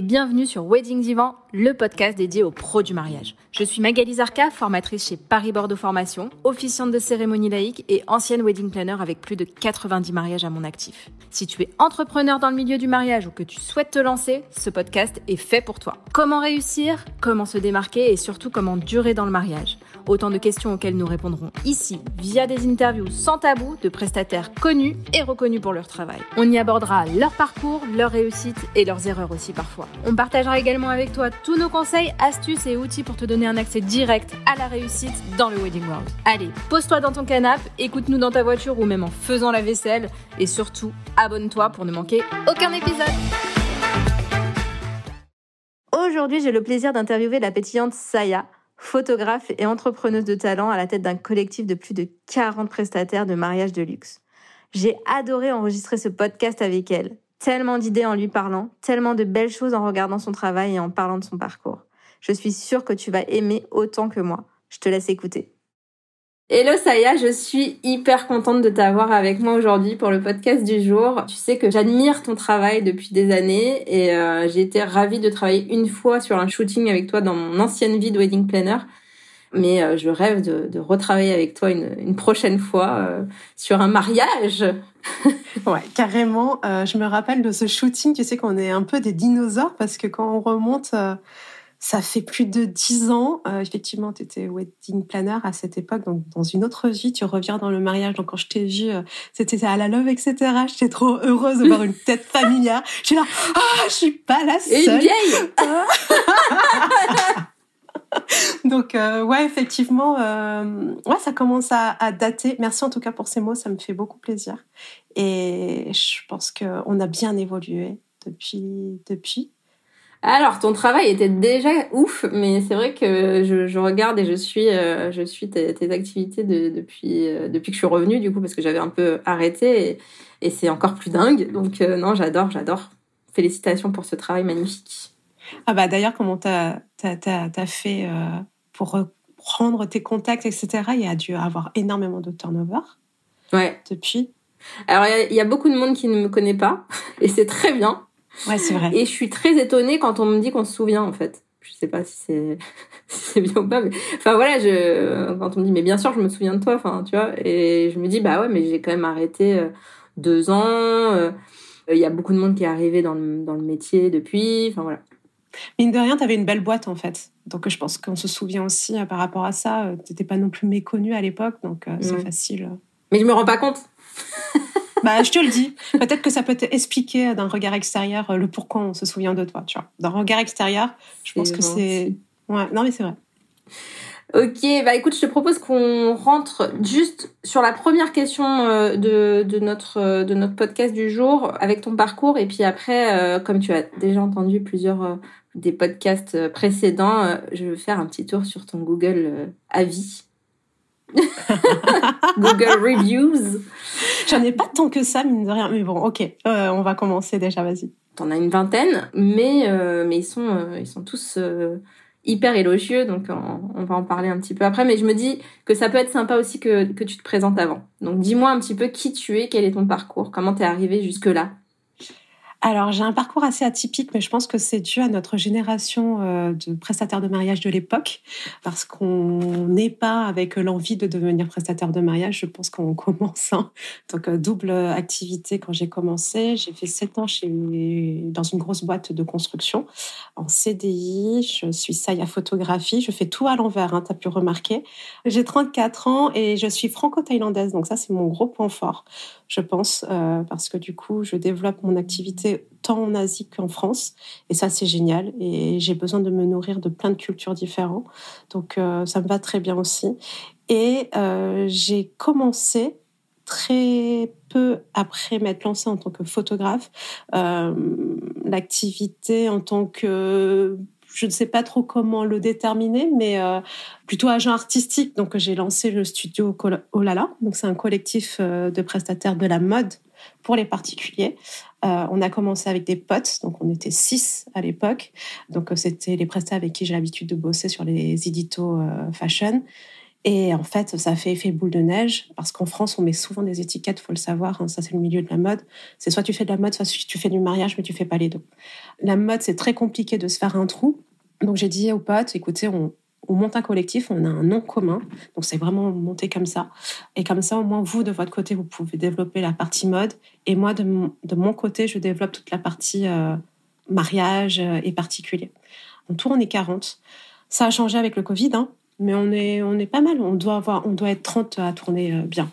et bienvenue sur Wedding Divan, le podcast dédié aux pros du mariage. Je suis Magali Zarka, formatrice chez Paris Bordeaux Formation, officiante de cérémonie laïque et ancienne wedding planner avec plus de 90 mariages à mon actif. Si tu es entrepreneur dans le milieu du mariage ou que tu souhaites te lancer, ce podcast est fait pour toi. Comment réussir, comment se démarquer? Et surtout comment durer dans le mariage? Autant de questions auxquelles nous répondrons ici via des interviews sans tabou de prestataires connus et reconnus pour leur travail. On y abordera leur parcours, leurs réussites et leurs erreurs aussi parfois. On partagera également avec toi tous nos conseils, astuces et outils pour te donner un accès direct à la réussite dans le Wedding World. Allez, pose-toi dans ton canapé, écoute-nous dans ta voiture ou même en faisant la vaisselle et surtout, abonne-toi pour ne manquer aucun épisode. Aujourd'hui, j'ai le plaisir d'interviewer la pétillante Saya, photographe et entrepreneuse de talent à la tête d'un collectif de plus de 40 prestataires de mariage de luxe. J'ai adoré enregistrer ce podcast avec elle. Tellement d'idées en lui parlant, tellement de belles choses en regardant son travail et en parlant de son parcours. Je suis sûre que tu vas aimer autant que moi. Je te laisse écouter. Hello Saya, je suis hyper contente de t'avoir avec moi aujourd'hui pour le podcast du jour. Tu sais que j'admire ton travail depuis des années et euh, j'ai été ravie de travailler une fois sur un shooting avec toi dans mon ancienne vie de wedding planner. Mais euh, je rêve de, retravailler avec toi une, une prochaine fois euh, sur un mariage. ouais, carrément. je me rappelle de ce shooting, tu sais qu'on est un peu des dinosaures parce que quand on remonte ça fait plus de dix ans. Euh, effectivement, tu étais wedding planner à cette époque, donc dans une autre vie, tu reviens dans le mariage. Donc quand je t'ai vu, euh, c'était à la love, etc. J'étais trop heureuse de voir une tête familière. J'étais là, ah, je suis pas la seule. Et une vieille. donc euh, ouais, effectivement, ouais, ça commence à, à, dater. Merci en tout cas pour ces mots, ça me fait beaucoup plaisir. Et je pense qu'on a bien évolué depuis depuis. Alors, ton travail était déjà ouf, mais c'est vrai que je, je, regarde et je suis, euh, je suis tes, tes activités de, depuis, euh, depuis que je suis revenue, du coup, parce que j'avais un peu arrêté et, et c'est encore plus dingue. Donc, euh, non, j'adore, j'adore. Félicitations pour ce travail magnifique. Ah bah d'ailleurs, comment t'as as, fait pour reprendre tes contacts, etc. Il y a dû avoir énormément de turnover. Ouais. Depuis. Alors, il y, y, a beaucoup de monde qui ne me connaît pas, et c'est très bien. Ouais, c'est vrai. Et je suis très étonnée quand on me dit qu'on se souvient, en fait. Je sais pas si c'est si bien ou pas, mais enfin voilà, je quand on me dit mais bien sûr je me souviens de toi, enfin tu vois, et je me dis bah ouais mais j'ai quand même arrêté euh, deux ans. Euh, il y a beaucoup de monde qui est arrivé dans le, dans le métier depuis, enfin voilà. Mine de rien, tu avais une belle boîte en fait. Donc je pense qu'on se souvient aussi euh, par rapport à ça. Tu n'étais pas non plus méconnu à l'époque, donc c'est facile. Mais je me rends pas compte. Bah, je te le dis. Peut-être que ça peut t'expliquer d'un regard extérieur euh, le pourquoi on se souvient de toi, tu vois. D'un regard extérieur, je pense que c'est. Ouais, non, mais c'est vrai. Ok, bah écoute, je te propose qu'on rentre juste sur la première question euh, de, de, notre, euh, de notre podcast du jour avec ton parcours. Et puis après, comme tu as déjà entendu plusieurs des podcasts précédents, je vais faire un petit tour sur ton Google Avis. Google Reviews. J'en ai pas tant que ça, mine de rien. Mais bon, ok, euh, on va commencer déjà, vas-y. T'en as une vingtaine, mais, euh, mais ils, sont, euh, ils sont tous hyper élogieux, donc on, va en parler un petit peu après. Mais je me dis que ça peut être sympa aussi que, que tu te présentes avant. Donc dis-moi un petit peu qui tu es, quel est ton parcours, comment t'es arrivé jusque-là? Alors, j'ai un parcours assez atypique, mais je pense que c'est dû à notre génération euh, de prestataires de mariage de l'époque, parce qu'on n'est pas avec l'envie de devenir prestataire de mariage. Je pense qu'on commence. Hein. Donc, euh, double activité quand j'ai commencé. J'ai fait sept ans chez, dans une grosse boîte de construction en CDI. Je suis saille photographie. Je fais tout à l'envers, hein, tu as pu remarquer. J'ai 34 ans et je suis franco-thaïlandaise. Donc, ça, c'est mon gros point fort, je pense, euh, parce que du coup, je développe mon activité tant en Asie qu'en France. Et ça, c'est génial. Et j'ai besoin de me nourrir de plein de cultures différentes. Donc, euh, ça me va très bien aussi. Et euh, j'ai commencé très peu après m'être lancée en tant que photographe, euh, l'activité en tant que je ne sais pas trop comment le déterminer, mais plutôt agent artistique. Donc, j'ai lancé le studio Olala. Donc, c'est un collectif de prestataires de la mode pour les particuliers. Euh, on a commencé avec des potes, donc on était six à l'époque. Donc euh, c'était les prestataires avec qui j'ai l'habitude de bosser sur les éditos euh, fashion. Et en fait, ça fait effet boule de neige parce qu'en France, on met souvent des étiquettes, faut le savoir. Hein, ça, c'est le milieu de la mode. C'est soit tu fais de la mode, soit tu fais du mariage, mais tu fais pas les deux. La mode, c'est très compliqué de se faire un trou. Donc j'ai dit aux potes, écoutez, on, monte un collectif, on a un nom commun. Donc c'est vraiment monté comme ça. Et comme ça, au moins, vous, de votre côté, vous pouvez développer la partie mode. Et moi, de mon, côté, je développe toute la partie euh, mariage euh, et particulier. En tout, on est 40. Ça a changé avec le Covid, hein, mais on est, on est pas mal. On doit, avoir, on doit être 30 à tourner euh, bien.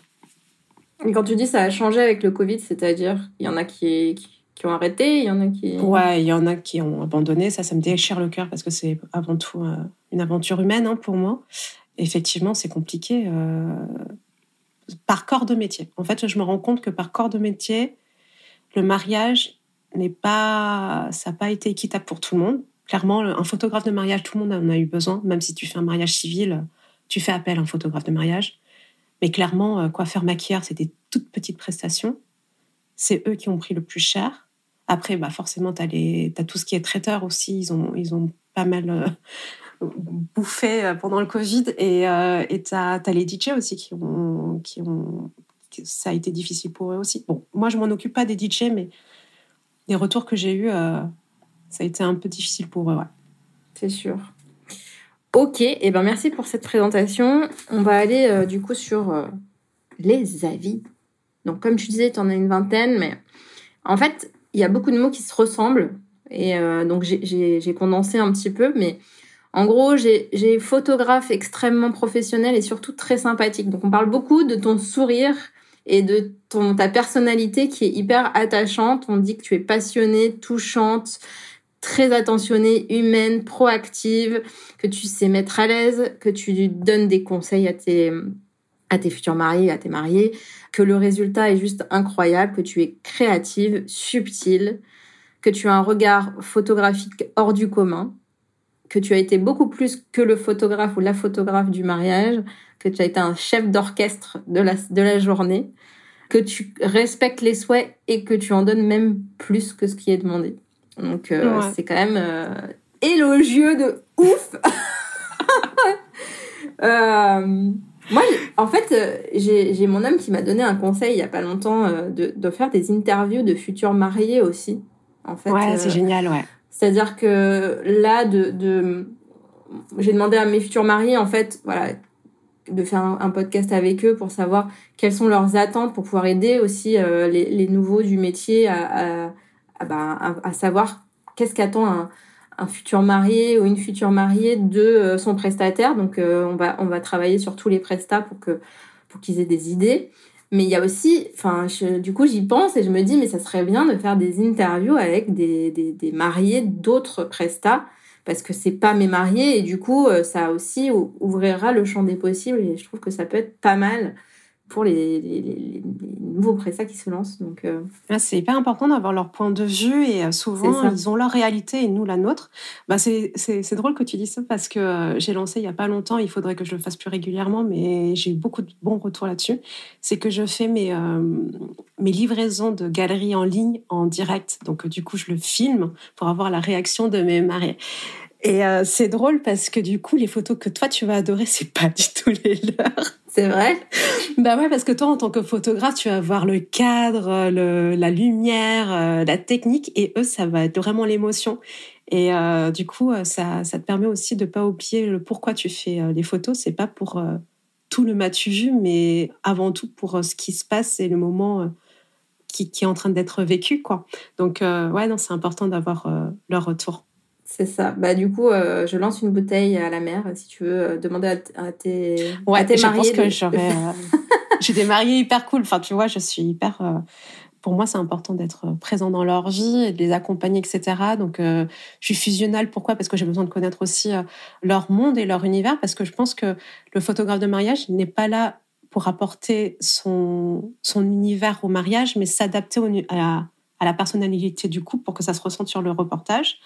Et quand tu dis ça a changé avec le Covid, c'est-à-dire il y en a qui, qui, ont arrêté, il y en a qui... Ouais, il y en a qui ont abandonné. Ça, ça me déchire le cœur parce que c'est avant tout euh, une aventure humaine hein, pour moi. Effectivement, c'est compliqué. Euh, par corps de métier. En fait, je me rends compte que par corps de métier, le mariage n'est pas, ça n'a pas été équitable pour tout le monde. Clairement, un photographe de mariage, tout le monde en a eu besoin. Même si tu fais un mariage civil, tu fais appel à un photographe de mariage. Mais clairement, euh, coiffeur maquilleur, c'est des toutes petites prestations. C'est eux qui ont pris le plus cher. Après, bah forcément, tu as, tout ce qui est traiteur aussi. Ils ont, ils ont pas mal euh, bouffé euh, pendant le Covid. Et tu as, les DJ aussi qui ont, qui ont. Ça a été difficile pour eux aussi. Bon, moi, je m'en occupe pas des DJ, mais les retours que j'ai eus, ça a été un peu difficile pour eux. Ouais. C'est sûr. Ok, et eh ben merci pour cette présentation. On va aller euh, du coup sur euh, les avis. Donc comme tu disais, tu en as une vingtaine, mais en fait, il y a beaucoup de mots qui se ressemblent. Et euh, donc j'ai condensé un petit peu, mais en gros, j'ai photographe extrêmement professionnel et surtout très sympathique. Donc on parle beaucoup de ton sourire et de ton, ta personnalité qui est hyper attachante. On dit que tu es passionnée, touchante, très attentionnée, humaine, proactive, que tu sais mettre à l'aise, que tu donnes des conseils à tes, à tes futurs mariés, à tes mariés, que le résultat est juste incroyable, que tu es créative, subtile, que tu as un regard photographique hors du commun, que tu as été beaucoup plus que le photographe ou la photographe du mariage, que tu as été un chef d'orchestre de la, de la journée, que tu respectes les souhaits et que tu en donnes même plus que ce qui est demandé. Donc euh, c'est quand même euh, élogieux de ouf. Euh, moi, en fait, j'ai mon homme qui m'a donné un conseil il y a pas longtemps de, de, faire des interviews de futurs mariés aussi. En fait, ouais, c'est génial, ouais. C'est-à-dire que là, de, j'ai demandé à mes futurs mariés, en fait, de faire un, podcast avec eux pour savoir quelles sont leurs attentes pour pouvoir aider aussi les, les, nouveaux du métier à, ah bah, savoir qu'est-ce qu'attend un, futur marié ou une future mariée de euh, son prestataire. Donc euh, on va travailler sur tous les prestats pour qu'ils aient des idées. Mais il y a aussi, enfin, du coup, j'y pense et je me dis, mais ça serait bien de faire des interviews avec des, des, mariés d'autres prestats, parce que c'est pas mes mariés et du coup, euh, ça aussi ouvrira le champ des possibles et je trouve que ça peut être pas mal pour les, les, les, nouveaux prestats qui se lancent. Donc, euh, c'est hyper important d'avoir leur point de vue et euh, souvent ils ont leur réalité et nous la nôtre. Bah, c'est, c'est, drôle que tu dis ça parce que euh, j'ai lancé il y a pas longtemps, il faudrait que je le fasse plus régulièrement, mais j'ai eu beaucoup de bons retours là-dessus. C'est que je fais mes, mes livraisons de galeries en ligne en direct. Donc du coup, je le filme pour avoir la réaction de mes mariés. Et c'est drôle parce que du coup, les photos que toi tu vas adorer, c'est pas du tout les leurs. C'est vrai? Bah ouais, parce que toi, en tant que photographe, tu vas voir le cadre, la lumière, euh, la technique, et eux, ça va être vraiment l'émotion. Et euh, du coup, euh, ça, ça te permet aussi de pas oublier le pourquoi tu fais les photos. C'est pas pour tout le matu vu, mais avant tout pour ce qui se passe et le moment qui, qui, est en train d'être vécu, quoi. Donc ouais, non, c'est important d'avoir leur retour. C'est ça. Bah, du coup, euh, je lance une bouteille à la mer, si tu veux euh, demander à, tes, ouais, à tes mariés. Je pense que j'aurais. Euh, j'ai des mariés hyper cool. Enfin, tu vois, je suis hyper. pour moi, c'est important d'être présent dans leur vie et de les accompagner, etc. Donc, je suis fusionnelle. Pourquoi? Parce que j'ai besoin de connaître aussi leur monde et leur univers. Parce que je pense que le photographe de mariage n'est pas là pour apporter son, son univers au mariage, mais s'adapter à, à la personnalité du couple pour que ça se ressente sur le reportage.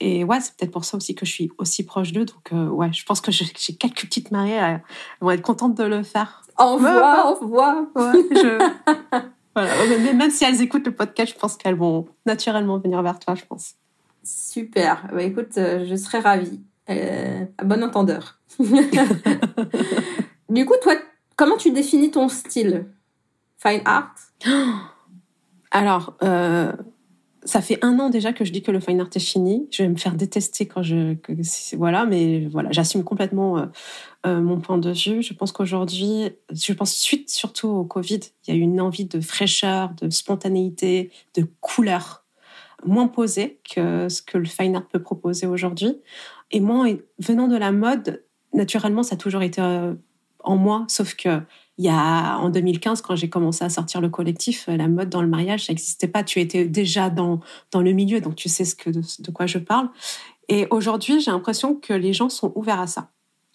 Et ouais, c'est peut-être pour ça aussi que je suis aussi proche d'eux. Donc euh, ouais, je pense que j'ai quelques petites mariées, elles vont être contentes de le faire. Au revoir, au revoir. voilà. Même si elles écoutent le podcast, je pense qu'elles vont naturellement venir vers toi, je pense. Super. Bah, écoute, euh, je serais ravie. Euh, bon entendeur. Du coup, toi, comment tu définis ton style? Fine art? Alors, euh, ça fait un an déjà que je dis que le fine art est fini. Je vais me faire détester quand je voilà, mais voilà, j'assume complètement euh, euh, mon point de vue. Je pense qu'aujourd'hui, je pense suite surtout au Covid, il y a eu une envie de fraîcheur, de spontanéité, de couleur moins posée que ce que le fine art peut proposer aujourd'hui. Et moi, venant de la mode, naturellement, ça a toujours été euh, en moi, sauf que il y a en 2015 quand j'ai commencé à sortir le collectif, la mode dans le mariage ça n'existait pas. Tu étais déjà dans dans le milieu, donc tu sais de, quoi je parle. Et aujourd'hui, j'ai l'impression que les gens sont ouverts à ça,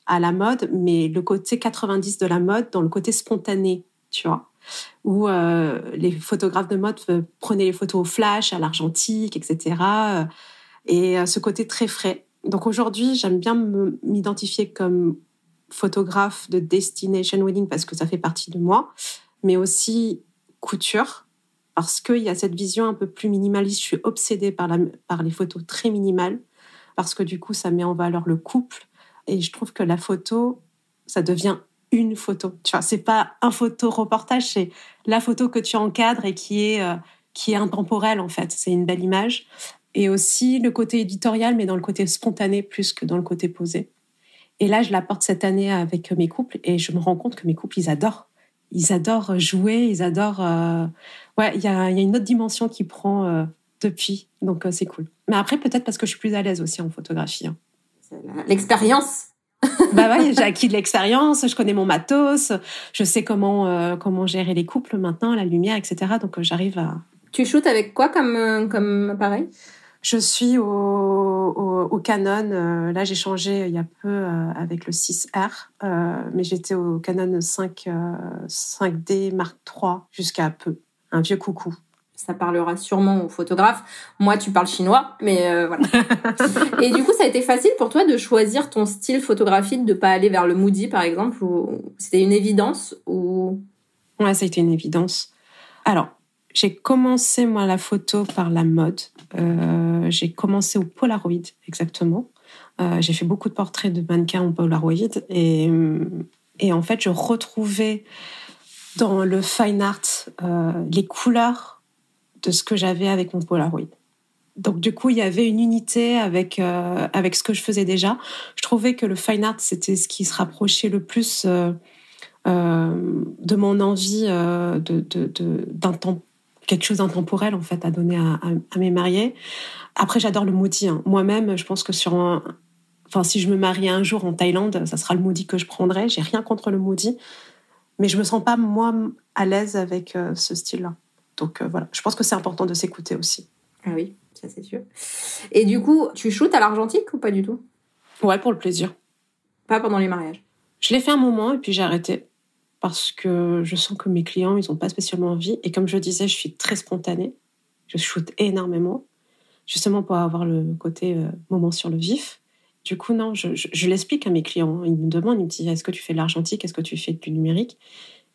à la mode, mais le côté 90 de la mode, dans le côté spontané, tu vois, où euh, les photographes de mode prenaient les photos au flash, à l'argentique, etc. Et euh, ce côté très frais. Donc aujourd'hui, j'aime bien m'identifier comme photographe de destination wedding parce que ça fait partie de moi, mais aussi couture parce qu'il y a cette vision un peu plus minimaliste. Je suis obsédée par, la, par les photos très minimales parce que du coup, ça met en valeur le couple. Et je trouve que la photo, ça devient une photo. Tu vois, c'est pas un photo reportage, c'est la photo que tu encadres et qui est, euh, qui est intemporelle en fait. C'est une belle image. Et aussi le côté éditorial, mais dans le côté spontané plus que dans le côté posé. Et là, je la porte cette année avec mes couples et je me rends compte que mes couples, ils adorent. Ils adorent jouer, ils adorent. Euh, ouais, il y a, y a, une autre dimension qui prend euh, depuis, donc euh, c'est cool. Mais après, peut-être parce que je suis plus à l'aise aussi en photographie. Hein. L'expérience. bah ouais, j'ai acquis de l'expérience, je connais mon matos, je sais comment comment gérer les couples maintenant, la lumière, etc. Donc j'arrive à. Tu shootes avec quoi comme comme appareil? Je suis au, au, Canon. Euh, là, j'ai changé il y a peu euh, avec le 6R, euh, mais j'étais au Canon 5, 5D Mark III jusqu'à peu. Un vieux coucou. Ça parlera sûrement aux photographes. Moi, tu parles chinois, mais voilà. Et du coup, ça a été facile pour toi de choisir ton style photographique, de pas aller vers le moody, par exemple, ou c'était une évidence ou? Ouais, ça a été une évidence. Alors, j'ai commencé, moi, la photo par la mode. Euh, j'ai commencé au Polaroid, exactement. Euh, j'ai fait beaucoup de portraits de mannequins au Polaroid. Et, en fait, je retrouvais dans le fine art euh, les couleurs de ce que j'avais avec mon Polaroid. Donc du coup, il y avait une unité avec avec ce que je faisais déjà. Je trouvais que le fine art c'était ce qui se rapprochait le plus de mon envie de, d'un temps quelque chose d'intemporel en fait à donner à, mes mariés. Après, j'adore le moody. Hein. Moi-même, je pense que sur un, enfin, si je me marie un jour en Thaïlande, ça sera le moody que je prendrai. J'ai rien contre le moody, mais je me sens pas moi à l'aise avec euh, ce style-là. Donc euh, voilà, je pense que c'est important de s'écouter aussi. Ah oui, ça c'est sûr. Et du coup, tu shootes à l'argentique ou pas du tout? Ouais, pour le plaisir. Pas pendant les mariages? Je l'ai fait un moment et puis j'ai arrêté parce que je sens que mes clients, ils n'ont pas spécialement envie. Et comme je disais, je suis très spontanée. Je shoot énormément, justement pour avoir le côté euh, moment sur le vif. Du coup, non, je, l'explique à mes clients. Ils me demandent, ils me disent, est-ce que tu fais de l'argentique? Est-ce que tu fais du numérique?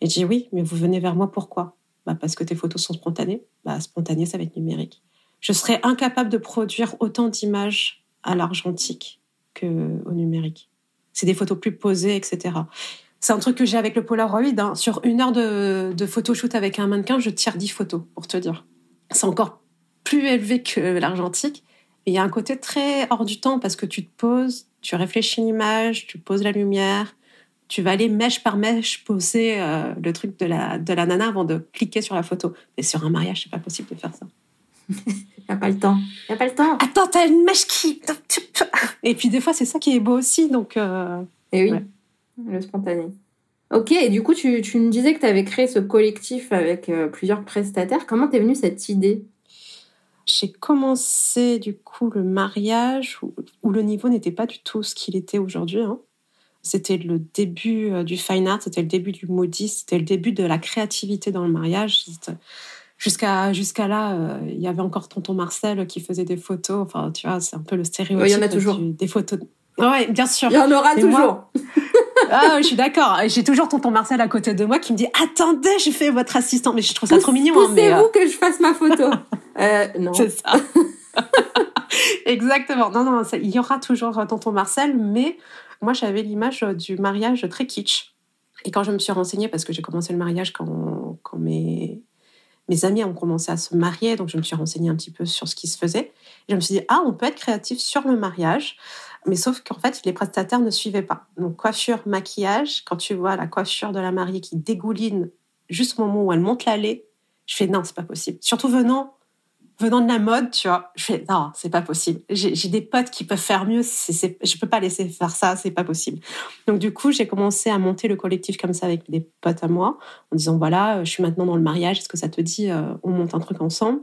Et je dis, oui, mais vous venez vers moi pourquoi? Bah, Parce que tes photos sont spontanées. Bah, spontané, ça va être numérique. Je serais incapable de produire autant d'images à l'argentique qu'au numérique. C'est des photos plus posées, etc. C'est un truc que j'ai avec le Polaroid. Hein. Sur une heure de, de photoshoot avec un mannequin, je tire 10 photos, pour te dire. C'est encore plus élevé que l'argentique. Il y a un côté très hors du temps parce que tu te poses, tu réfléchis l'image, tu poses la lumière, tu vas aller mèche par mèche poser euh, le truc de la, de la nana avant de cliquer sur la photo. Mais sur un mariage, c'est pas possible de faire ça. Il n'y a pas le temps. Il n'y a pas le temps. Attends, t'as une mèche qui... Et puis des fois, c'est ça qui est beau aussi. Donc, euh... Et oui le spontané. Ok, et du coup, tu, tu me disais que tu avais créé ce collectif avec euh, plusieurs prestataires. Comment t'es venue cette idée? J'ai commencé du coup le mariage où, le niveau n'était pas du tout ce qu'il était aujourd'hui. Hein. C'était le début euh, du fine art, c'était le début du modiste, c'était le début de la créativité dans le mariage. Jusqu'à jusqu'à là, euh, il y avait encore tonton Marcel qui faisait des photos. Enfin, tu vois, c'est un peu le stéréotype. Il y en a toujours. des photos. Ouais, bien sûr. Il y en aura toujours. ah, je suis d'accord. J'ai toujours tonton Marcel à côté de moi qui me dit attendez, je fais votre assistant. Mais je trouve ça trop mignon. Hein, poussez-vous euh, que je fasse ma photo. euh, non. C'est ça. Exactement. Non, non, il y aura toujours tonton Marcel, mais moi j'avais l'image du mariage très kitsch. Et quand je me suis renseignée, parce que j'ai commencé le mariage quand, quand mes, mes amis ont commencé à se marier, donc je me suis renseignée un petit peu sur ce qui se faisait. Et je me suis dit, ah, on peut être créatif sur le mariage, mais sauf qu'en fait, les prestataires ne suivaient pas. Donc, coiffure, maquillage, quand tu vois la coiffure de la mariée qui dégouline juste au moment où elle monte l'allée, je fais, non, c'est pas possible. Surtout venant venant de la mode, tu vois, je fais non, c'est pas possible. J'ai des potes qui peuvent faire mieux. C'est, je peux pas laisser faire ça, c'est pas possible. Donc du coup, j'ai commencé à monter le collectif comme ça avec des potes à moi, en disant voilà, je suis maintenant dans le mariage. Est-ce que ça te dit, euh, on monte un truc ensemble?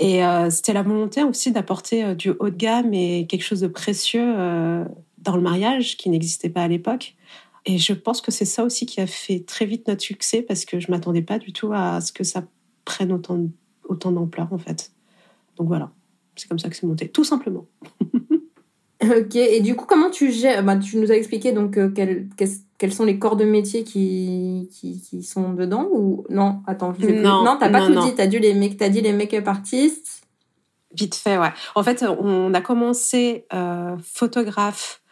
Et euh, c'était la volonté aussi d'apporter euh, du haut de gamme et quelque chose de précieux dans le mariage qui n'existait pas à l'époque. Et je pense que c'est ça aussi qui a fait très vite notre succès parce que je m'attendais pas du tout à ce que ça prenne autant, autant d'ampleur en fait. Donc voilà, c'est comme ça que c'est monté, tout simplement. ok, et du coup, comment tu gères bah, Tu nous as expliqué donc euh, quels, sont les corps de métier qui, qui, sont dedans ou non Attends, je non, non, t'as pas tout dit. T'as dit les dit les make-up artistes. Vite fait, ouais. En fait, on a commencé euh, photographe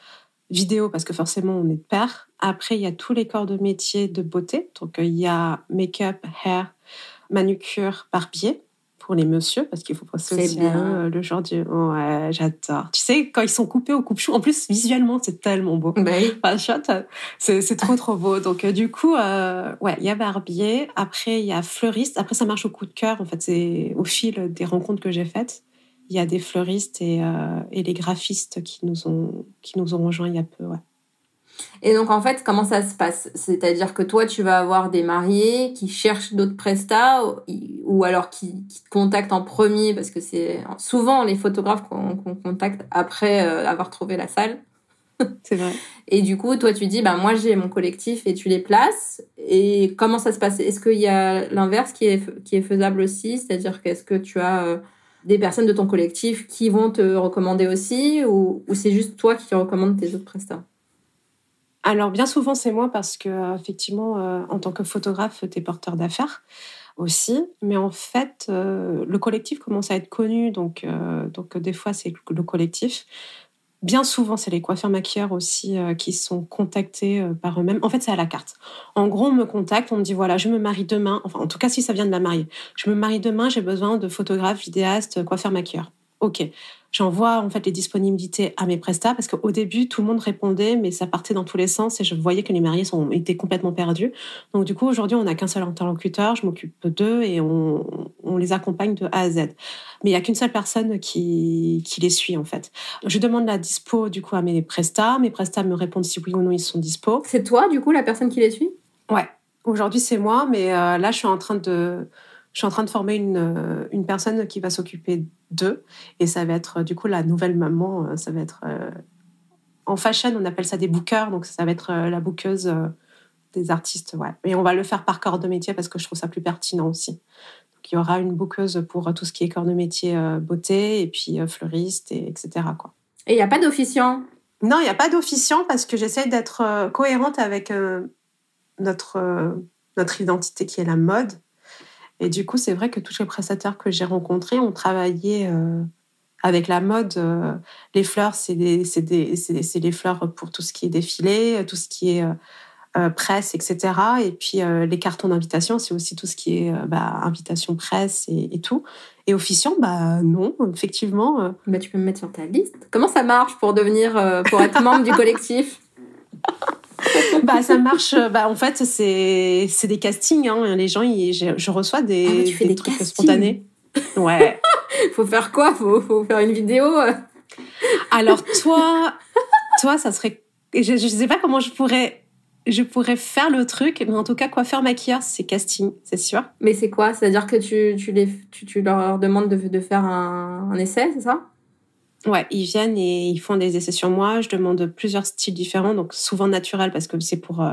vidéo parce que forcément on est de pair. Après, il y a tous les corps de métier de beauté. Donc, euh, il y a make-up, hair, manucure, barbier pour les messieurs parce qu'il faut passer aussi euh, le genre du ouais j'adore. Tu sais quand ils sont coupés au coupe-chou en plus visuellement c'est tellement beau. Bah c'est trop trop beau. Donc euh, du coup euh, ouais il y a barbier après il y a fleuriste. Après ça marche au coup de cœur en fait c'est au fil des rencontres que j'ai faites. Il y a des fleuristes et, et les graphistes qui nous ont qui nous ont rejoints il y a peu ouais et donc, en fait, comment ça se passe? C'est-à-dire que toi, tu vas avoir des mariés qui cherchent d'autres prestats ou alors qui, te contactent en premier parce que c'est souvent les photographes qu'on contacte après euh, avoir trouvé la salle. C'est vrai. Et du coup, toi, tu dis, bah, moi, j'ai mon collectif et tu les places. Et comment ça se passe? Est-ce qu'il y a l'inverse qui est, qui est faisable aussi? C'est-à-dire qu'est-ce que tu as euh, des personnes de ton collectif qui vont te recommander aussi ou, ou c'est juste toi qui recommandes tes autres prestats? Alors bien souvent c'est moi parce que euh, effectivement euh, en tant que photographe tu es porteur d'affaires aussi, mais en fait euh, le collectif commence à être connu donc donc des fois c'est le collectif. Bien souvent, c'est les coiffeurs maquilleurs aussi qui sont contactés par eux-mêmes. En fait, c'est à la carte. En gros, on me contacte, on me dit voilà, je me marie demain. Enfin, en tout cas, si ça vient de la mariée, je me marie demain, j'ai besoin de photographes, vidéastes, coiffeurs maquilleurs. Ok, j'envoie en fait les disponibilités à mes prestats parce qu'au début tout le monde répondait mais ça partait dans tous les sens et je voyais que les mariés sont étaient complètement perdus. Donc du coup aujourd'hui on n'a qu'un seul interlocuteur, je m'occupe d'eux et on, on, les accompagne de A à Z. Mais il y a qu'une seule personne qui, qui les suit en fait. Je demande la dispo du coup à mes prestats, mes prestats me répondent si oui ou non ils sont dispo. C'est toi du coup la personne qui les suit? Ouais. Aujourd'hui c'est moi mais euh, là je suis en train de je suis en train de former une, euh, une personne qui va s'occuper d'eux. Et ça va être, du coup, la nouvelle maman. Euh, ça va être. Euh, en fashion, on appelle ça des bookers. Donc, ça va être la bookeuse des artistes. Ouais. Et on va le faire par corps de métier parce que je trouve ça plus pertinent aussi. Donc, il y aura une bookeuse pour tout ce qui est corps de métier beauté et puis fleuriste, et, etc. Quoi. Et il n'y a pas d'officiant? Non, il n'y a pas d'officiant parce que j'essaie d'être cohérente avec notre, notre identité qui est la mode. Et du coup, c'est vrai que tous les prestataires que j'ai rencontrés ont travaillé euh, avec la mode. Euh, les fleurs, c'est les fleurs pour tout ce qui est défilé, tout ce qui est euh, presse, etc. Et puis les cartons d'invitation, c'est aussi tout ce qui est bah, invitation presse et, tout. Et officiant, bah non, effectivement. Bah, tu peux me mettre sur ta liste. Comment ça marche pour devenir, pour être membre du collectif? bah ça marche. Bah en fait c'est c'est des castings. Hein. Les gens, je, reçois des, ah, des, trucs spontanés. Ouais. faut faire quoi? Faut, faut faire une vidéo? Alors toi, toi ça serait. Je, je sais pas comment je pourrais. Je pourrais faire le truc, mais en tout cas, coiffeur maquilleur, c'est casting, c'est sûr. Mais c'est quoi? C'est-à-dire que tu, tu, les, tu, tu leur demandes de, de faire un, un essai, c'est ça? Ouais, ils viennent et ils font des essais sur moi. Je demande plusieurs styles différents, donc souvent naturels parce que c'est pour euh,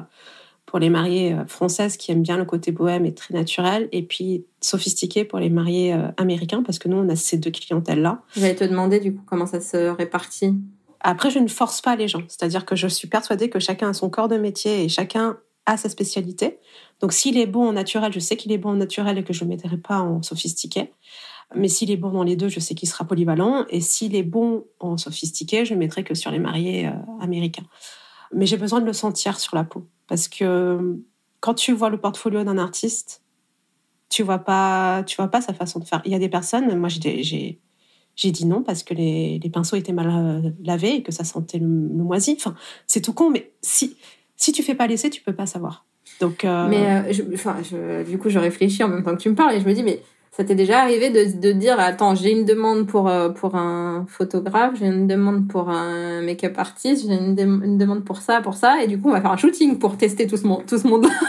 pour les mariées euh, françaises qui aiment bien le côté bohème et très naturel, et puis sophistiqué pour les mariés euh, américains parce que nous on a ces deux clientèles là. J'allais te demander du coup comment ça se répartit? Après, je ne force pas les gens, c'est-à-dire que je suis persuadée que chacun a son corps de métier et chacun a sa spécialité. Donc s'il est bon en naturel, je sais qu'il est bon en naturel et que je ne le mettrai pas en sophistiqué. Mais s'il est bon dans les deux, je sais qu'il sera polyvalent. Et s'il est bon en sophistiqué, je ne mettrai que sur les mariés euh, américains. Mais j'ai besoin de le sentir sur la peau. Parce que quand tu vois le portfolio d'un artiste, tu vois pas, vois pas sa façon de faire. Il y a des personnes, moi j'ai, dit non parce que les, pinceaux étaient mal euh, lavés et que ça sentait le, moisi. Enfin, c'est tout con, mais si, si tu fais pas l'essai, tu peux pas savoir. Donc, euh, Mais euh, du coup, je réfléchis en même temps que tu me parles et je me dis, mais ça t'est déjà arrivé de, de dire, attends, j'ai une demande pour, pour un photographe, j'ai une demande pour un make-up artiste, j'ai une, demande pour ça, pour ça, et du coup, on va faire un shooting pour tester tout ce, monde, tout ce monde-là.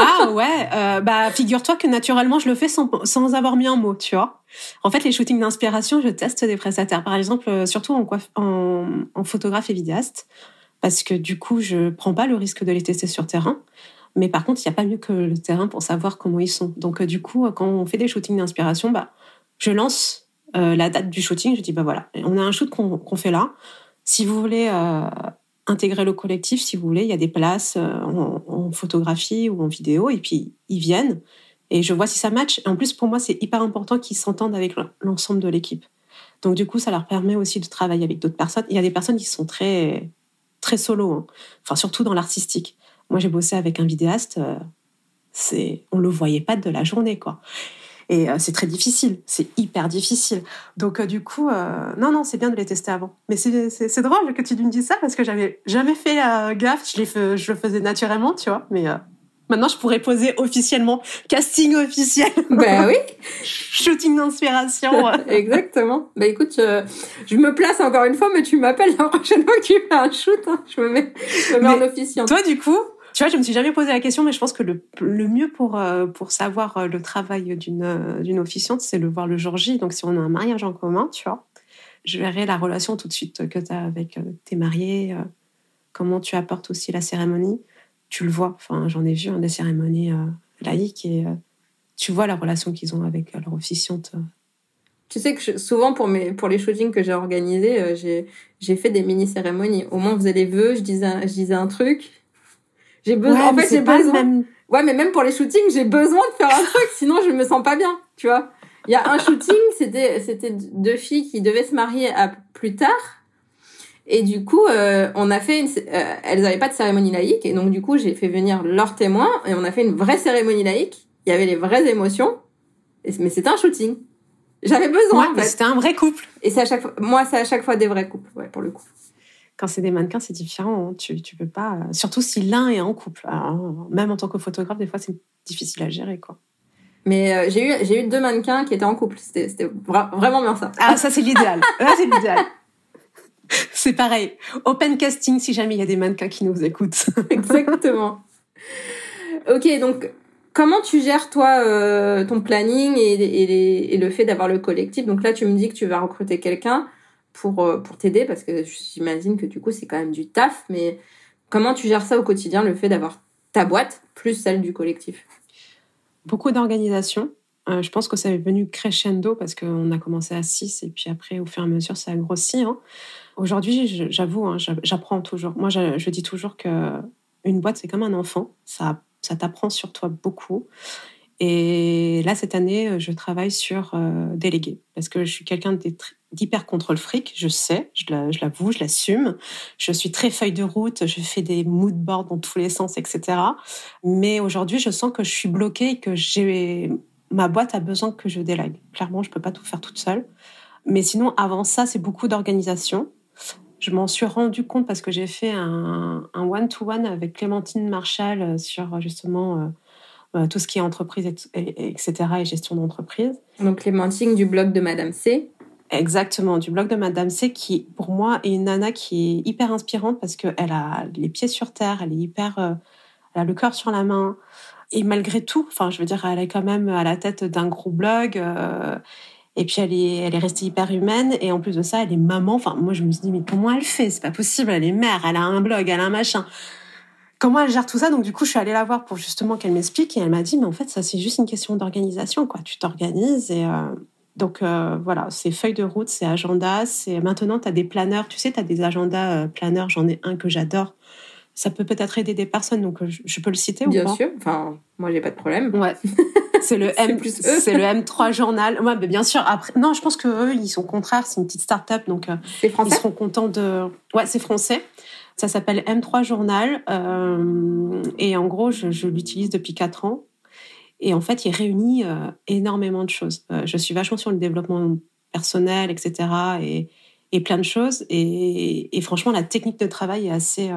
Ah ouais, euh, bah figure-toi que naturellement je le fais sans, sans avoir mis un mot, tu vois. En fait, les shootings d'inspiration, je teste des prestataires. Par exemple, euh, surtout en, en, en photographe et vidéaste, parce que du coup, je prends pas le risque de les tester sur terrain. Mais par contre, il n'y a pas mieux que le terrain pour savoir comment ils sont. Donc euh, du coup, quand on fait des shootings d'inspiration, bah, je lance euh, la date du shooting. Je dis bah voilà, on a un shoot qu'on fait là. Si vous voulez euh, intégrer le collectif si vous voulez. Il y a des places euh, en, photographie ou en vidéo et puis ils viennent et je vois si ça match. en plus, pour moi, c'est hyper important qu'ils s'entendent avec l'ensemble de l'équipe. Donc du coup, ça leur permet aussi de travailler avec d'autres personnes. Il y a des personnes qui sont très très solo, hein. enfin surtout dans l'artistique. Moi, j'ai bossé avec un vidéaste. Euh, c'est, on le voyait pas de la journée, quoi. Et euh, c'est très difficile, c'est hyper difficile. Donc euh, du coup, euh, non, non, c'est bien de les tester avant. Mais c'est drôle que tu me dises ça parce que j'avais jamais fait gaffe, je, le faisais naturellement, tu vois. Mais Maintenant, je pourrais poser officiellement casting officiel. Ben oui. Shooting d'inspiration. Exactement. Bah écoute, je, me place encore une fois, mais tu m'appelles la prochaine fois que tu fais un shoot. Hein. Je me mets, je me mets en officiant. Toi, du coup, tu vois, je me suis jamais posé la question, mais je pense que le, le mieux pour, euh, pour savoir euh, le travail d'une euh, d'une officiante, c'est le voir le jour J. Donc, si on a un mariage en commun, tu vois, je verrai la relation tout de suite que tu as avec tes mariés, comment tu apportes aussi la cérémonie. Tu le vois. Enfin, j'en ai vu hein, des cérémonies laïques et tu vois la relation qu'ils ont avec leur officiante. Tu sais que souvent pour mes pour les shootings que j'ai organisés, j'ai fait des mini cérémonies. Au moins on faisait les vœux, je disais je disais un truc, j'ai besoin. en fait, j'ai besoin. Ouais, mais même pour les shootings, j'ai besoin de faire un truc, sinon je me sens pas bien, tu vois. Il y a un shooting, c'était c'était deux filles qui devaient se marier à plus tard. Et du coup, euh, on a fait une, euh, elles n'avaient pas de cérémonie laïque, et donc du coup, j'ai fait venir leurs témoins, et on a fait une vraie cérémonie laïque. Il y avait les vraies émotions, mais c'était un shooting. J'avais besoin. Ouais, C'était un vrai couple. Et c'est à chaque fois, moi, c'est à chaque fois des vrais couples, ouais, pour le coup quand c'est des mannequins, c'est différent. Hein. Tu, tu peux pas. Euh, surtout si l'un est en couple. même en tant que photographe, des fois, c'est difficile à gérer, quoi. Mais euh, j'ai eu j'ai eu deux mannequins qui étaient en couple. C'était vraiment bien ça. Ah, ça c'est l'idéal. c'est l'idéal. C'est pareil. Open casting si jamais il y a des mannequins qui nous écoutent. Exactement. Ok, donc comment tu gères toi euh, ton planning et, et, et le fait d'avoir le collectif? Donc là, tu me dis que tu vas recruter quelqu'un pour, euh, pour t'aider parce que j'imagine que du coup c'est quand même du taf, mais comment tu gères ça au quotidien, le fait d'avoir ta boîte plus celle du collectif? Beaucoup d'organisation. Euh, je pense que ça est venu crescendo parce qu'on a commencé à 6 et puis après, au fur et à mesure, ça a grossi. Hein. Aujourd'hui, j'avoue, hein, j'apprends toujours. Moi, je, dis toujours que une boîte, c'est comme un enfant. Ça, ça t'apprend sur toi beaucoup. Et là, cette année, je travaille sur euh, déléguer parce que je suis quelqu'un d'hyper contrôle fric. Je sais, je l'avoue, je l'assume. Je suis très feuille de route. Je fais des mood boards dans tous les sens, etc. Mais aujourd'hui, je sens que je suis bloquée et que j'ai ma boîte a besoin que je délègue. Clairement, je peux pas tout faire toute seule. Mais sinon, avant ça, c'est beaucoup d'organisation. Je m'en suis rendu compte parce que j'ai fait un one-to-one -one avec Clémentine Marshall sur justement euh, euh, tout ce qui est entreprise, et, etc., et gestion d'entreprise. Donc Clémentine du blog de Madame C. Exactement, du blog de Madame C, qui pour moi est une nana qui est hyper inspirante parce qu'elle a les pieds sur terre, elle est hyper, euh, elle a le cœur sur la main. Et malgré tout, enfin, je veux dire, elle est quand même à la tête d'un gros blog. Euh, et puis elle est, elle est restée hyper humaine. Et en plus de ça, elle est maman. Enfin, moi, je me suis dit, mais comment elle fait? C'est pas possible. Elle est mère, elle a un blog, elle a un machin comment elle gère tout ça? Donc du coup, je suis allée la voir pour justement qu'elle m'explique et elle m'a dit, mais en fait, ça c'est juste une question d'organisation, quoi. Tu t'organises et euh, donc euh, voilà, c'est feuille de route, c'est agenda, c'est maintenant tu as des planeurs. Tu sais, tu as des agendas euh, planeurs. J'en ai un que j'adore. Ça peut peut-être aider des personnes, donc je, peux le citer Bien ou pas? Bien sûr. Enfin, moi j'ai pas de problème. Ouais. C'est le M plus C'est le M3 journal. Ouais, mais bien sûr. Après, non, je pense que eux, ils sont contraires. C'est une petite start-up, donc ils seront contents de. Ouais, c'est français. Ça s'appelle M3 Journal. Euh, et en gros, je, l'utilise depuis 4 ans. Et en fait, il réunit euh, énormément de choses. Euh, je suis vachement sur le développement personnel, etc. Et, plein de choses. Et, et, franchement, la technique de travail est assez,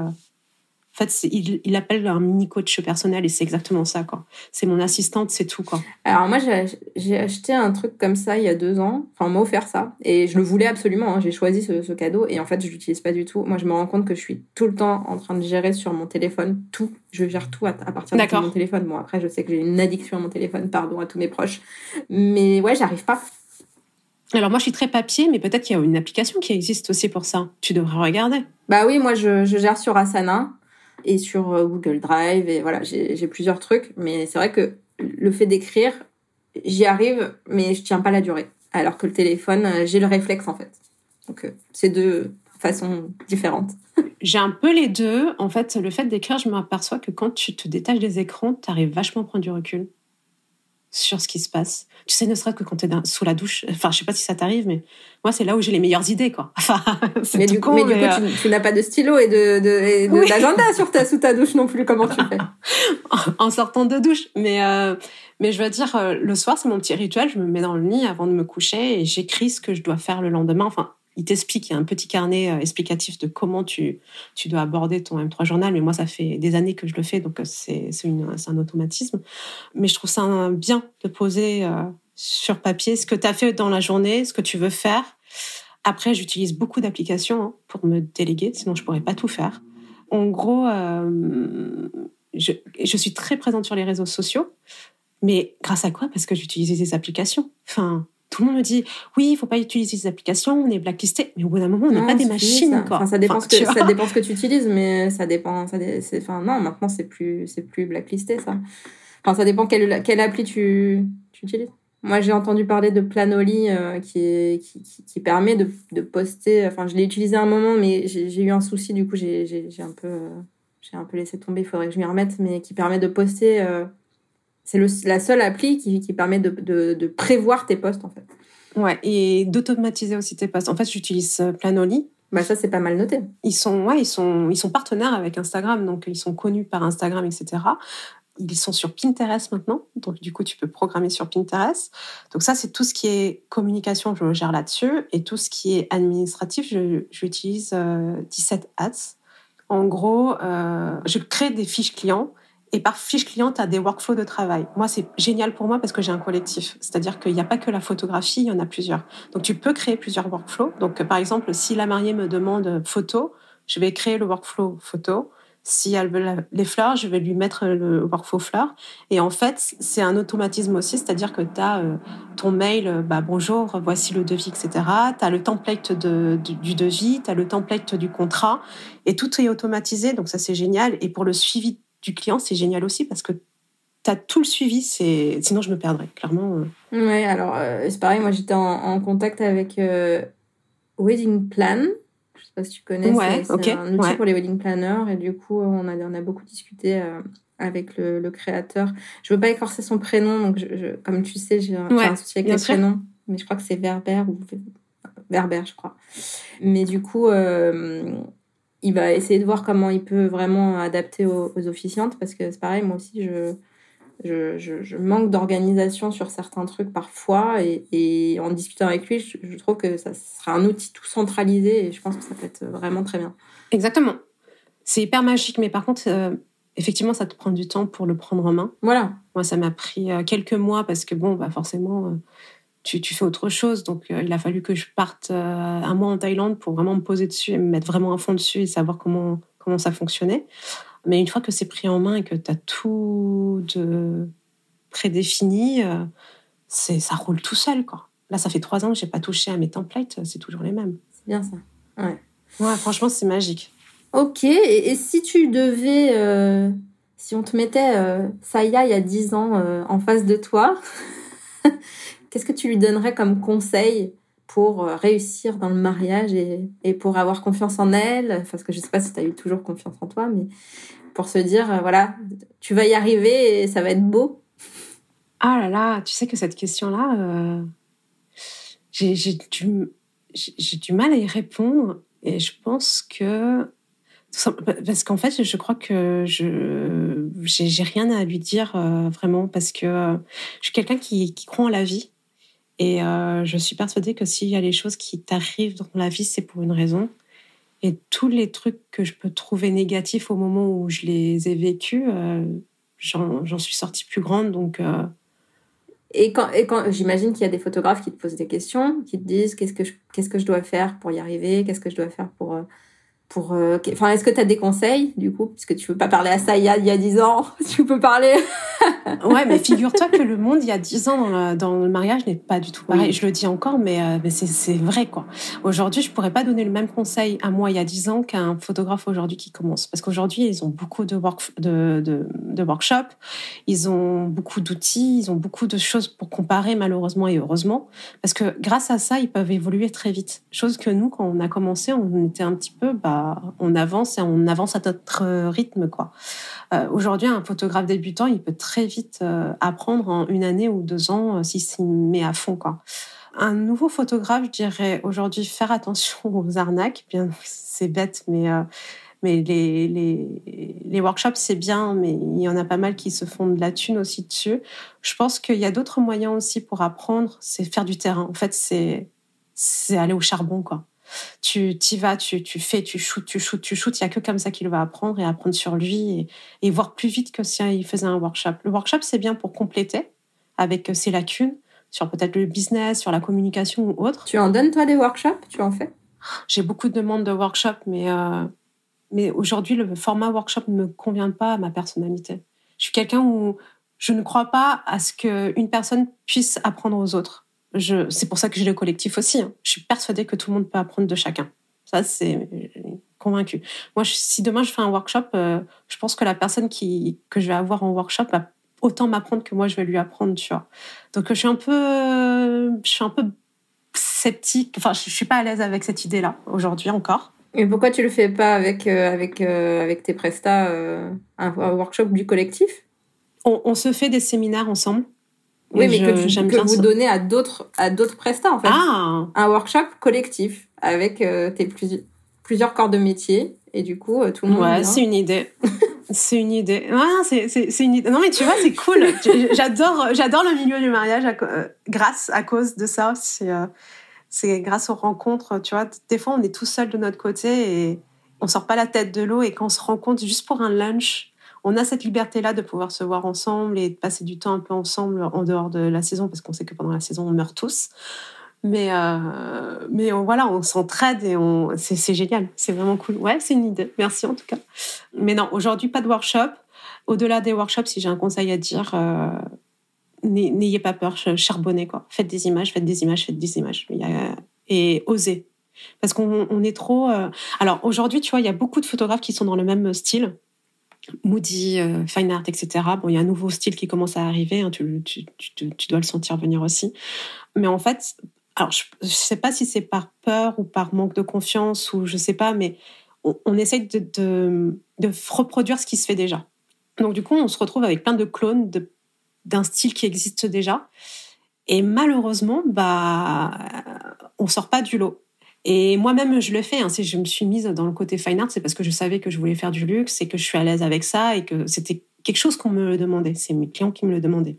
en fait, il, il appelle un mini coach personnel et c'est exactement ça, quoi. C'est mon assistante, c'est tout, quoi. Alors moi, j'ai acheté un truc comme ça il y a deux ans. Enfin, on m'a offert ça et je le voulais absolument. Hein. J'ai choisi ce, cadeau et en fait, je l'utilise pas du tout. Moi, je me rends compte que je suis tout le temps en train de gérer sur mon téléphone tout. Je gère tout à, partir de mon téléphone. Bon, après, je sais que j'ai une addiction à mon téléphone. Pardon à tous mes proches, mais ouais, j'arrive pas. Alors moi, je suis très papier, mais peut-être qu'il y a une application qui existe aussi pour ça. Tu devrais regarder. Bah oui, moi, je, je gère sur Asana et sur euh, Google Drive et voilà, j'ai plusieurs trucs. Mais c'est vrai que le fait d'écrire, j'y arrive, mais je tiens pas la durée. Alors que le téléphone, euh, j'ai le réflexe en fait. Donc euh, c'est deux façons différentes. J'ai un peu les deux. En fait, le fait d'écrire, je m'aperçois que quand tu te détaches des écrans, tu arrives vachement à prendre du recul sur ce qui se passe. Tu sais, ne serait-ce que quand tu es sous la douche. Enfin, je sais pas si ça t'arrive, mais moi, c'est là où j'ai les meilleures idées, quoi. Enfin, mais, du coup, mais, du coup, euh, tu, n'as pas de stylo et de, de, d'agenda sur ta, sous ta douche non plus. Comment tu fais? En sortant de douche. Mais, euh, mais je veux dire, euh, le soir, c'est mon petit rituel. Je me mets dans le lit avant de me coucher et j'écris ce que je dois faire le lendemain. Enfin, il t'explique, il y a un petit carnet euh, explicatif de comment tu, tu dois aborder ton M3 journal, mais moi, ça fait des années que je le fais, donc euh, c'est un automatisme. Mais je trouve ça bien de poser euh, sur papier ce que tu as fait dans la journée, ce que tu veux faire. Après, j'utilise beaucoup d'applications hein, pour me déléguer, sinon je pourrais pas tout faire. En gros, je, je suis très présente sur les réseaux sociaux, mais grâce à quoi? Parce que j'utilise des applications. Enfin, tout le monde me dit oui, il faut pas utiliser ces applications, on est blacklisté. Mais au bout d'un moment, on n'a pas des machines, quoi. ça dépend ce que ça dépend ce que tu utilises, mais ça dépend. Ça enfin non, maintenant c'est plus c'est plus blacklisté ça. Enfin, ça dépend quelle quelle appli tu, tu utilises. Moi, j'ai entendu parler de Planoly euh, qui, est, qui, qui, permet de, de poster. Enfin, je l'ai utilisé un moment, mais j'ai eu un souci. Du coup, j'ai un peu j'ai un peu laissé tomber. Il faudrait que je m'y remette, mais qui permet de poster. Euh, c'est la seule appli qui, qui permet de, de, de, prévoir tes posts, en fait. Ouais, et d'automatiser aussi tes posts. En fait, j'utilise euh, Planoly. Bah ça, c'est pas mal noté. Ils sont, ouais, ils sont, ils sont partenaires avec Instagram, donc ils sont connus par Instagram, etc. Ils sont sur Pinterest maintenant, donc du coup, tu peux programmer sur Pinterest. Donc ça, c'est tout ce qui est communication, je gère là-dessus, et tout ce qui est administratif, j'utilise 17 euh, Ads. En gros, euh, je crée des fiches clients et par fiche client, tu as des workflows de travail. Moi, c'est génial pour moi parce que j'ai un collectif. C'est-à-dire qu'il n'y a pas que la photographie, il y en a plusieurs. Donc, tu peux créer plusieurs workflows. Donc, par exemple, si la mariée me demande photo, je vais créer le workflow photo. Si elle veut les fleurs, je vais lui mettre le workflow fleurs. Et en fait, c'est un automatisme aussi, c'est-à-dire que tu as euh, ton mail, euh, bah, bonjour, voici le devis, etc. Tu as le template de, du devis, tu as le template du contrat, et tout est automatisé, donc ça c'est génial. Et pour le suivi du client, c'est génial aussi parce que tu as tout le suivi. C'est... Sinon, je me perdrais, clairement. Euh. Ouais, alors euh, c'est pareil, moi j'étais en, contact avec euh, Wedding Plan. Je sais pas si tu connais, ouais, c'est, un outil pour les wedding planners. Et du coup, on a, on a beaucoup discuté avec le, créateur. Je veux pas écorcer son prénom, donc je, comme tu sais, j'ai un, souci avec les prénoms. Mais je crois que c'est Verber ou Verber, je crois. Mais du coup, il va essayer de voir comment il peut vraiment adapter aux, officiantes parce que c'est pareil, moi aussi, je, je, je, manque d'organisation sur certains trucs parfois et, et en discutant avec lui, je, trouve que ça sera un outil tout centralisé et je pense que ça peut être vraiment très bien. Exactement. C'est hyper magique, mais par contre, euh, effectivement, ça te prend du temps pour le prendre en main. Voilà. Moi, ça m'a pris euh, quelques mois parce que, bon, bah, forcément, euh, tu, tu, fais autre chose. Donc, euh, il a fallu que je parte euh, un mois en Thaïlande pour vraiment me poser dessus et me mettre vraiment à fond dessus et savoir comment, comment ça fonctionnait. Mais une fois que c'est pris en main et que tu as tout de prédéfini, euh, c'est ça roule tout seul. Quoi. Là, ça fait trois ans que j'ai pas touché à mes templates, c'est toujours les mêmes. C'est bien ça. Ouais. Ouais, franchement, c'est magique. Ok, et, et, si tu devais, si on te mettait Saya il y a dix ans en face de toi, Qu'est-ce que tu lui donnerais comme conseil pour euh, réussir dans le mariage et, pour avoir confiance en elle? Parce que je ne sais pas si tu as eu toujours confiance en toi, mais pour se dire, euh, voilà, tu vas y arriver et ça va être beau. Ah là là, tu sais que cette question-là, euh, j'ai du, mal à y répondre. Et je pense que Parce qu'en fait, je crois que je j'ai rien à lui dire vraiment parce que je suis quelqu'un qui, qui croit en la vie et euh, je suis persuadée que s'il y a les choses qui t'arrivent dans la vie, c'est pour une raison. Et tous les trucs que je peux trouver négatifs au moment où je les ai vécus, j'en suis sortie plus grande. Donc et quand, et quand j'imagine qu'il y a des photographes qui te posent des questions, qui te disent qu'est-ce que qu'est-ce que je dois faire pour y arriver, qu'est-ce que je dois faire pour pour euh, enfin est-ce que tu as des conseils du coup? Puisque tu veux pas parler à ça il y a il y a 10 ans tu peux parler. Ouais mais figure-toi que le monde il y a 10 ans dans le, dans le mariage n'est pas du tout pareil. Je le dis encore mais euh, mais c'est vrai quoi. Aujourd'hui je pourrais pas donner le même conseil à moi il y a 10 ans qu'à un photographe aujourd'hui qui commence. Parce qu'aujourd'hui ils ont beaucoup de work de de, de workshops. Ils ont beaucoup d'outils. Ils ont beaucoup de choses pour comparer malheureusement et heureusement. Parce que grâce à ça ils peuvent évoluer très vite. Chose que nous quand on a commencé on était un petit peu bah on avance et on avance à notre rythme, quoi. Euh, aujourd'hui, un photographe débutant, il peut très vite euh, apprendre en une année ou deux ans euh, s'il s'y met à fond. Un nouveau photographe, je dirais aujourd'hui faire attention aux arnaques. Bien, c'est bête, mais les, workshops, c'est bien, mais il y en a pas mal qui se font de la thune aussi dessus. Je pense qu'il y a d'autres moyens aussi pour apprendre, c'est faire du terrain. En fait, c'est aller au charbon, tu t'y vas, tu, tu fais, tu shootes, tu shootes, tu shootes. Il y a que comme ça qu'il va apprendre et apprendre sur lui et, voir plus vite que si il faisait un workshop. Le workshop, c'est bien pour compléter avec ses lacunes sur peut-être le business, sur la communication ou autre. Tu en donnes toi des workshops? Tu en fais? J'ai beaucoup de demandes de workshops, mais euh, mais aujourd'hui le format workshop ne me convient pas à ma personnalité. Je suis quelqu'un où je ne crois pas à ce qu'une personne puisse apprendre aux autres c'est pour ça que j'ai le collectif aussi. Hein. Je suis persuadée que tout le monde peut apprendre de chacun. Ça, c'est convaincu. Moi, si demain je fais un workshop, euh, je pense que la personne qui, que je vais avoir en workshop va autant m'apprendre que moi je vais lui apprendre, tu vois. Donc, je suis un peu, je suis un peu sceptique. Enfin, je, suis pas à l'aise avec cette idée-là aujourd'hui encore. Et pourquoi tu le fais pas avec euh, avec euh, avec tes prestats un, workshop du collectif? On, on, se fait des séminaires ensemble. Oui, mais que, que vous donnez à d'autres à d'autres prestats en fait. Ah. Un workshop collectif avec euh, tes plus, plusieurs corps de métier et du coup euh, tout le monde. Ouais, c'est une idée. c'est une idée. Ouais, c'est une idée. Non mais tu vois, c'est cool. j'adore j'adore le milieu du mariage euh, grâce à cause de ça. C'est c'est grâce aux rencontres. Tu vois, des fois on est tout seul de notre côté et on sort pas la tête de l'eau et quand on se rencontre juste pour un lunch on a cette liberté-là de pouvoir se voir ensemble et de passer du temps un peu ensemble en dehors de la saison, parce qu'on sait que pendant la saison, on meurt tous. Mais, euh, mais voilà, on s'entraide et on, c'est, génial. C'est vraiment cool. Ouais, c'est une idée. Merci en tout cas. Mais non, aujourd'hui, pas de workshop. Au-delà des workshops, si j'ai un conseil à dire, euh, n'ayez pas peur, charbonnez quoi. Faites des images, faites des images, faites des images. Et osez. Parce qu'on est trop. Euh, alors aujourd'hui, tu vois, il y a beaucoup de photographes qui sont dans le même style. Moody, euh, Fine Art, etc. Bon, il y a un nouveau style qui commence à arriver, hein, tu, tu, dois le sentir venir aussi. Mais en fait, alors je ne sais pas si c'est par peur ou par manque de confiance ou je sais pas, mais on, essaye de, reproduire ce qui se fait déjà. Donc du coup, on se retrouve avec plein de clones d'un style qui existe déjà. Et malheureusement, bah, on sort pas du lot. Et moi-même, je le fais. Hein. Si je me suis mise dans le côté fine art, c'est parce que je savais que je voulais faire du luxe et que je suis à l'aise avec ça et que c'était quelque chose qu'on me demandait. C'est mes clients qui me le demandaient.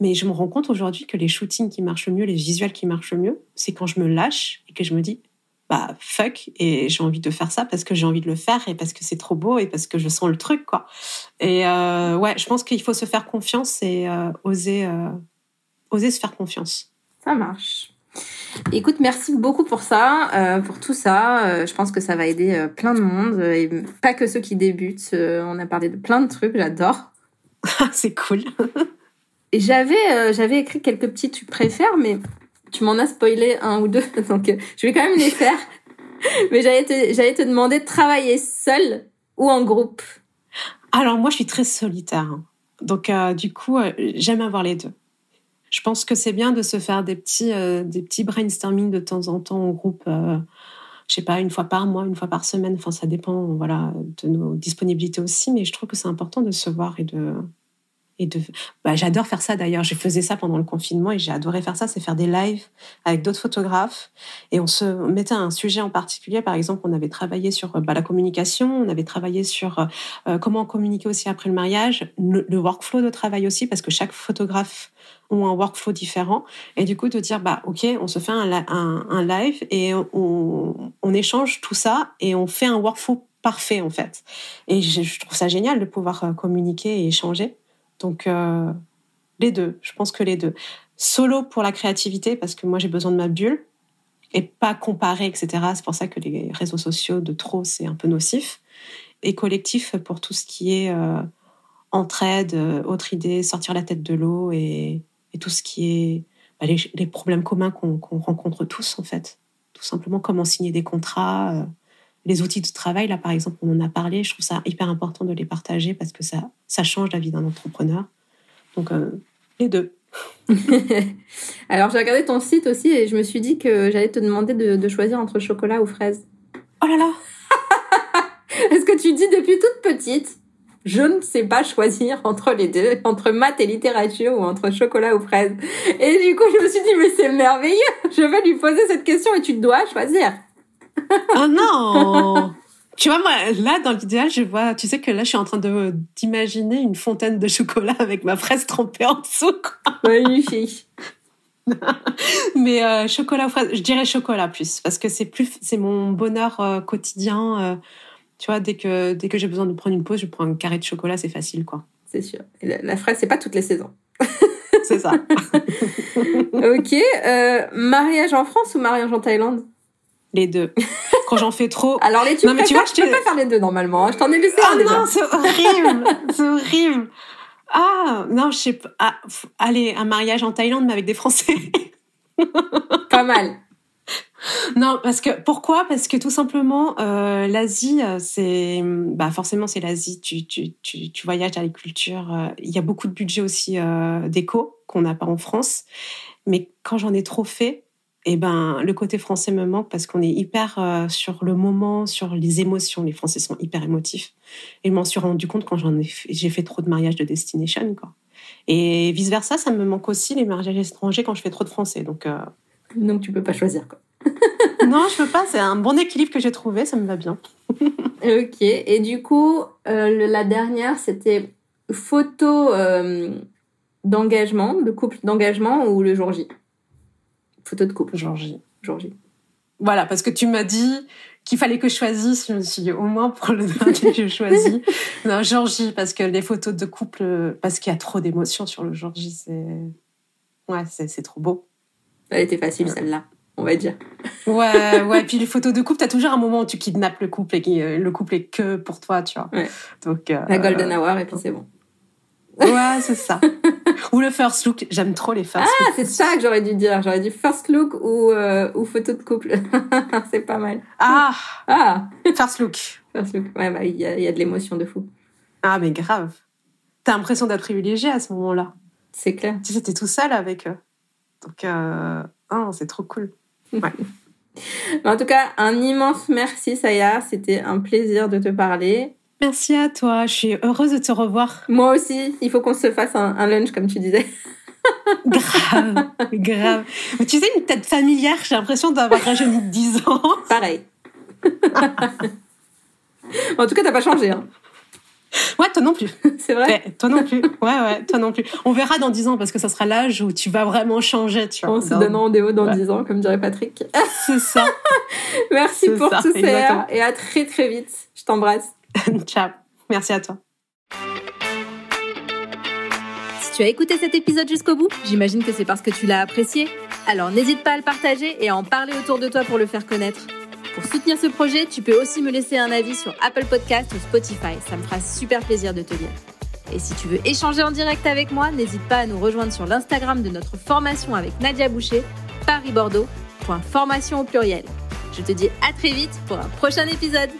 Mais je me rends compte aujourd'hui que les shootings qui marchent mieux, les visuels qui marchent mieux, c'est quand je me lâche et que je me dis, bah fuck, et j'ai envie de faire ça parce que j'ai envie de le faire et parce que c'est trop beau et parce que je sens le truc, quoi. Et euh, ouais, je pense qu'il faut se faire confiance et euh, oser, euh, oser se faire confiance. Ça marche. Écoute, merci beaucoup pour ça, euh, pour tout ça. Euh, je pense que ça va aider euh, plein de monde, et pas que ceux qui débutent. on a parlé de plein de trucs, j'adore. c'est cool. j'avais, j'avais écrit quelques petits tu préfères, mais tu m'en as spoilé un ou deux, donc je vais quand même les faire. mais j'allais te, j'allais te demander de travailler seul ou en groupe. Alors moi, je suis très solitaire, hein. donc du coup, j'aime avoir les deux je pense que c'est bien de se faire des petits, euh, des petits brainstorming de temps en temps au groupe. Euh, je sais pas, une fois par mois, une fois par semaine. Enfin, ça dépend, voilà, de nos disponibilités aussi. Mais je trouve que c'est important de se voir et de, et de bah, j'adore faire ça d'ailleurs. Je faisais ça pendant le confinement et j'ai adoré faire ça c'est faire des lives avec d'autres photographes. Et on se mettait un sujet en particulier. Par exemple on avait travaillé sur bah, la communication on avait travaillé sur euh, comment communiquer aussi après le mariage le, workflow de travail aussi parce que chaque photographe a un workflow différent. Et du coup de dire bah ok on se fait un, live et on, échange tout ça et on fait un workflow parfait en fait. Et je, je trouve ça génial de pouvoir euh, communiquer et échanger donc, euh, les deux, je pense que les deux. Solo pour la créativité, parce que moi j'ai besoin de ma bulle, et pas comparer, etc. C'est pour ça que les réseaux sociaux de trop, c'est un peu nocif. Et collectif pour tout ce qui est euh, entraide, euh, autre idée, sortir la tête de l'eau et, tout ce qui est bah, les, problèmes communs qu'on rencontre tous, en fait. Tout simplement, comment signer des contrats, les outils de travail, là, par exemple, on en a parlé. Je trouve ça hyper important de les partager parce que ça, ça change la vie d'un entrepreneur. Donc, euh, les deux. Alors, j'ai regardé ton site aussi et je me suis dit que j'allais te demander de, choisir entre chocolat ou fraise. Oh là là Est-ce que tu dis depuis toute petite je ne sais pas choisir entre les deux, entre maths et littérature ou entre chocolat ou fraise? Et du coup, je me suis dit, mais c'est merveilleux, je vais lui poser cette question et tu dois choisir. Oh non Tu vois, moi, là, dans l'idéal, je vois, tu sais que là, je suis en train de d'imaginer une fontaine de chocolat avec ma fraise trempée en dessous. Magnifique. Mais euh, chocolat fraise, je dirais chocolat plus, parce que c'est plus, c'est mon bonheur euh, quotidien. Euh, tu vois, dès que dès que j'ai besoin de prendre une pause, je prends un carré de chocolat, c'est facile, quoi. C'est sûr. la, la fraise, c'est pas toutes les saisons. c'est ça. ok. mariage en France ou mariage en Thaïlande? Les deux. Quand j'en fais trop. Alors les tu, non, mais tu vois, je peux pas faire les deux normalement. Je t'en ai laissé un. Oh non, c'est horrible, c'est horrible. Ah non, je sais pas. Ah, allez, un mariage en Thaïlande mais avec des Français. pas mal. Non, parce que pourquoi? Parce que tout simplement, euh, l'Asie, euh, c'est bah forcément c'est l'Asie. Tu, tu, tu, tu voyages à les cultures. Euh, il y a beaucoup de budget aussi euh, d'éco qu'on n'a pas en France. Mais quand j'en ai trop fait, eh ben, le côté français me manque parce qu'on est hyper euh, sur le moment, sur les émotions. Les Français sont hyper émotifs. Et je m'en suis rendu compte quand j'en ai j'ai fait trop de mariages de destination, quoi. Et vice versa, ça me manque aussi les mariages étrangers quand je fais trop de français. Donc, euh... donc tu peux pas choisir, quoi. non, je peux pas. C'est un bon équilibre que j'ai trouvé. Ça me va bien. ok. Et du coup, euh, la dernière, c'était photo euh, d'engagement, de couple d'engagement ou le jour J? Photo de couple. Georgie. Georgie. Voilà, parce que tu m'as dit qu'il fallait que je choisisse. Je me suis dit, au moins pour le dernier, je choisis. Non, Georgie, parce que les photos de couple, parce qu'il y a trop d'émotions sur le Georgie, c'est. Ouais, c'est trop beau. Elle était facile, celle-là, on va dire. Ouais, ouais. Puis les photos de couple, t'as toujours un moment où tu kidnappes le couple et le couple est que pour toi, tu vois. Ouais. Donc, euh, La golden hour, et puis c'est bon. Ouais, c'est ça. ou le first look. J'aime trop les first ah, c'est ça que j'aurais dû dire. J'aurais dit first look ou, euh, ou photo de couple. c'est pas mal. Ah Ah First look. First look. Ouais, bah, il y a, y a de l'émotion de fou. Ah, mais grave. T'as l'impression d'être privilégié à ce moment-là. C'est clair. Tu sais, t'es tout seul avec eux. Donc, euh... oh, c'est trop cool. Ouais. en tout cas, un immense merci, Saya. C'était un plaisir de te parler. Merci à toi, je suis heureuse de te revoir. Moi aussi, il faut qu'on se fasse un, lunch comme tu disais. grave, grave. Mais tu sais, une tête familière, j'ai l'impression d'avoir rajeuni de 10 ans. Pareil. en tout cas, t'as pas changé. Hein. Ouais, toi non plus. C'est vrai. toi non plus. Ouais, ouais, toi non plus. On verra dans 10 ans parce que ça sera l'âge où tu vas vraiment changer, tu vois. On se donne rendez-vous dans 10 ans, comme dirait Patrick. C'est ça. Merci pour tout ça et à très très vite. Je t'embrasse. Ciao. Merci à toi. Si tu as écouté cet épisode jusqu'au bout, j'imagine que c'est parce que tu l'as apprécié. Alors n'hésite pas à le partager et à en parler autour de toi pour le faire connaître. Pour soutenir ce projet, tu peux aussi me laisser un avis sur Apple Podcast ou Spotify. Ça me fera super plaisir de te lire. Et si tu veux échanger en direct avec moi, n'hésite pas à nous rejoindre sur l'Instagram de notre formation avec Nadia Boucher, Paris-Bordeaux, formation au pluriel. Je te dis à très vite pour un prochain épisode.